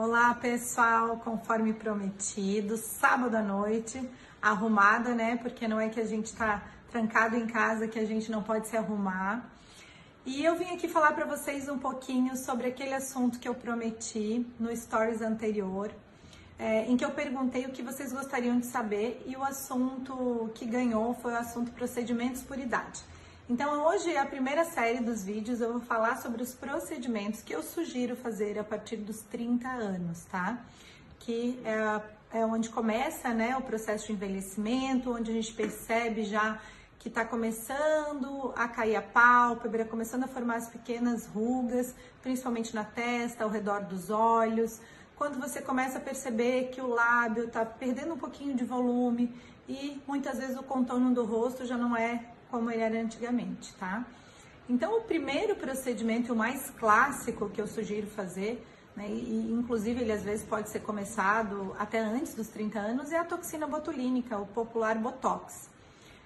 Olá pessoal, conforme prometido, sábado à noite, arrumada, né? Porque não é que a gente tá trancado em casa que a gente não pode se arrumar. E eu vim aqui falar para vocês um pouquinho sobre aquele assunto que eu prometi no stories anterior, é, em que eu perguntei o que vocês gostariam de saber e o assunto que ganhou foi o assunto procedimentos por idade. Então hoje é a primeira série dos vídeos, eu vou falar sobre os procedimentos que eu sugiro fazer a partir dos 30 anos, tá? Que é, é onde começa né, o processo de envelhecimento, onde a gente percebe já que está começando a cair a pálpebra, começando a formar as pequenas rugas, principalmente na testa, ao redor dos olhos. Quando você começa a perceber que o lábio está perdendo um pouquinho de volume e muitas vezes o contorno do rosto já não é como ele era antigamente, tá? Então, o primeiro procedimento, o mais clássico que eu sugiro fazer, né, e inclusive ele às vezes pode ser começado até antes dos 30 anos, é a toxina botulínica, o popular Botox.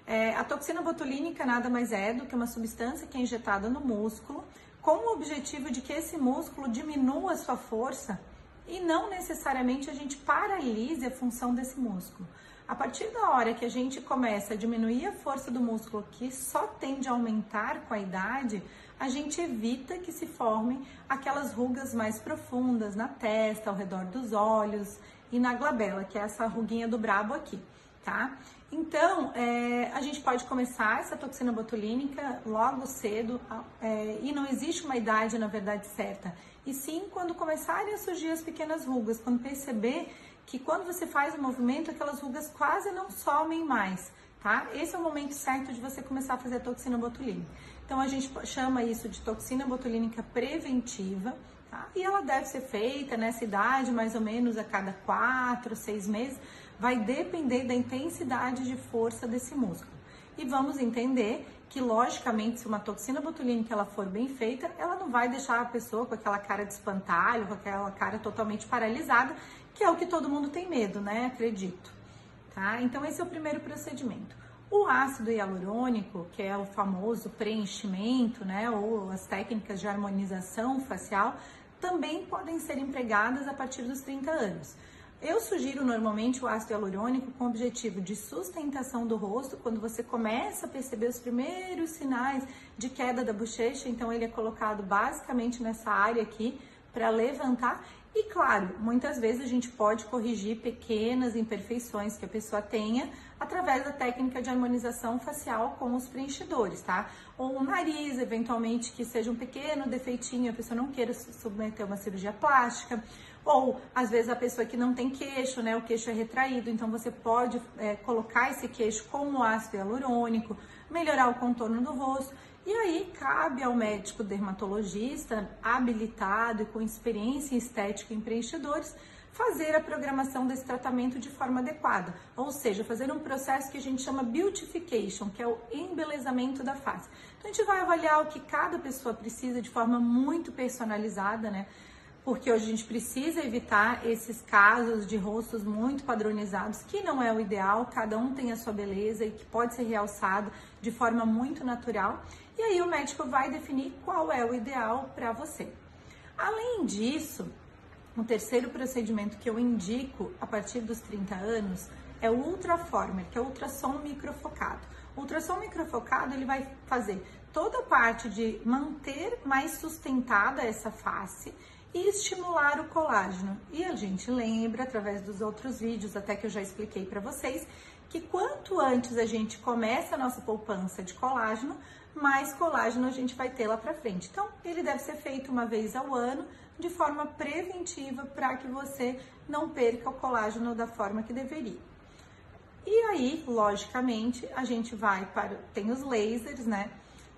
É, a toxina botulínica nada mais é do que uma substância que é injetada no músculo, com o objetivo de que esse músculo diminua a sua força e não necessariamente a gente paralise a função desse músculo. A partir da hora que a gente começa a diminuir a força do músculo, que só tende a aumentar com a idade, a gente evita que se formem aquelas rugas mais profundas na testa, ao redor dos olhos e na glabela, que é essa ruguinha do brabo aqui, tá? Então, é, a gente pode começar essa toxina botulínica logo cedo é, e não existe uma idade, na verdade, certa. E sim quando começarem a surgir as pequenas rugas, quando perceber que quando você faz o movimento, aquelas rugas quase não somem mais, tá? Esse é o momento certo de você começar a fazer a toxina botulínica. Então a gente chama isso de toxina botulínica preventiva, tá? E ela deve ser feita nessa idade, mais ou menos a cada quatro, seis meses, vai depender da intensidade de força desse músculo. E vamos entender que, logicamente, se uma toxina botulínica ela for bem feita, ela não vai deixar a pessoa com aquela cara de espantalho, com aquela cara totalmente paralisada, que é o que todo mundo tem medo, né? Acredito. Tá? Então, esse é o primeiro procedimento. O ácido hialurônico, que é o famoso preenchimento, né, ou as técnicas de harmonização facial, também podem ser empregadas a partir dos 30 anos. Eu sugiro normalmente o ácido hialurônico com o objetivo de sustentação do rosto, quando você começa a perceber os primeiros sinais de queda da bochecha, então ele é colocado basicamente nessa área aqui para levantar. E claro, muitas vezes a gente pode corrigir pequenas imperfeições que a pessoa tenha através da técnica de harmonização facial com os preenchedores, tá? Ou o nariz, eventualmente, que seja um pequeno defeitinho, a pessoa não queira submeter uma cirurgia plástica ou às vezes a pessoa que não tem queixo, né? O queixo é retraído, então você pode é, colocar esse queixo com o ácido hialurônico, melhorar o contorno do rosto. E aí cabe ao médico dermatologista habilitado e com experiência em estética em preenchedores fazer a programação desse tratamento de forma adequada, ou seja, fazer um processo que a gente chama beautification, que é o embelezamento da face. Então a gente vai avaliar o que cada pessoa precisa de forma muito personalizada, né? Porque a gente precisa evitar esses casos de rostos muito padronizados, que não é o ideal, cada um tem a sua beleza e que pode ser realçado de forma muito natural. E aí o médico vai definir qual é o ideal para você. Além disso, o terceiro procedimento que eu indico a partir dos 30 anos é o Ultraformer, que é o ultrassom microfocado. O ultrassom microfocado ele vai fazer toda a parte de manter mais sustentada essa face e estimular o colágeno. E a gente lembra, através dos outros vídeos, até que eu já expliquei para vocês, que quanto antes a gente começa a nossa poupança de colágeno, mais colágeno a gente vai ter lá para frente. Então, ele deve ser feito uma vez ao ano, de forma preventiva, para que você não perca o colágeno da forma que deveria. E aí, logicamente, a gente vai para. Tem os lasers, né?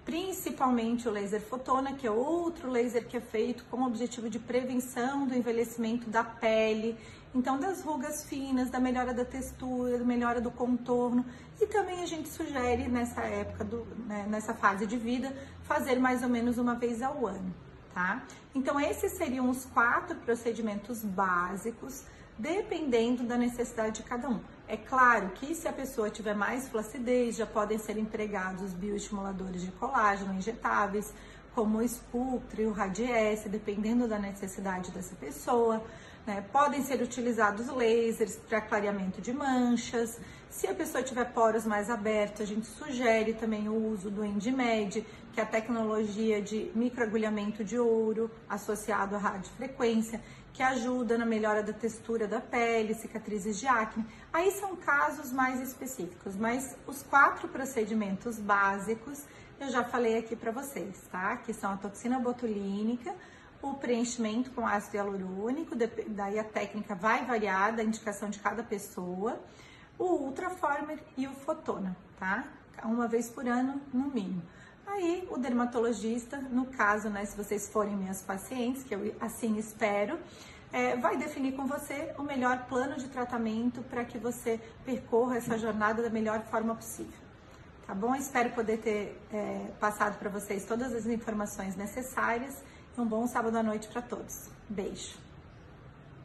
Principalmente o laser fotona, que é outro laser que é feito com o objetivo de prevenção do envelhecimento da pele, então das rugas finas, da melhora da textura, da melhora do contorno. E também a gente sugere nessa época, do, né, nessa fase de vida, fazer mais ou menos uma vez ao ano, tá? Então esses seriam os quatro procedimentos básicos dependendo da necessidade de cada um. É claro que se a pessoa tiver mais flacidez, já podem ser empregados bioestimuladores de colágeno injetáveis, como o e o Radiesse, dependendo da necessidade dessa pessoa. Né? Podem ser utilizados lasers para clareamento de manchas. Se a pessoa tiver poros mais abertos, a gente sugere também o uso do EndMed, que é a tecnologia de microagulhamento de ouro associado à radiofrequência, que ajuda na melhora da textura da pele, cicatrizes de acne. Aí são casos mais específicos, mas os quatro procedimentos básicos eu já falei aqui para vocês, tá? Que são a toxina botulínica, o preenchimento com ácido hialurônico, daí a técnica vai variar da indicação de cada pessoa, o Ultraformer e o Fotona, tá? Uma vez por ano, no mínimo. Aí, o dermatologista, no caso, né, se vocês forem minhas pacientes, que eu assim espero, é, vai definir com você o melhor plano de tratamento para que você percorra essa jornada da melhor forma possível. Tá bom? Espero poder ter é, passado para vocês todas as informações necessárias um bom sábado à noite para todos. Beijo!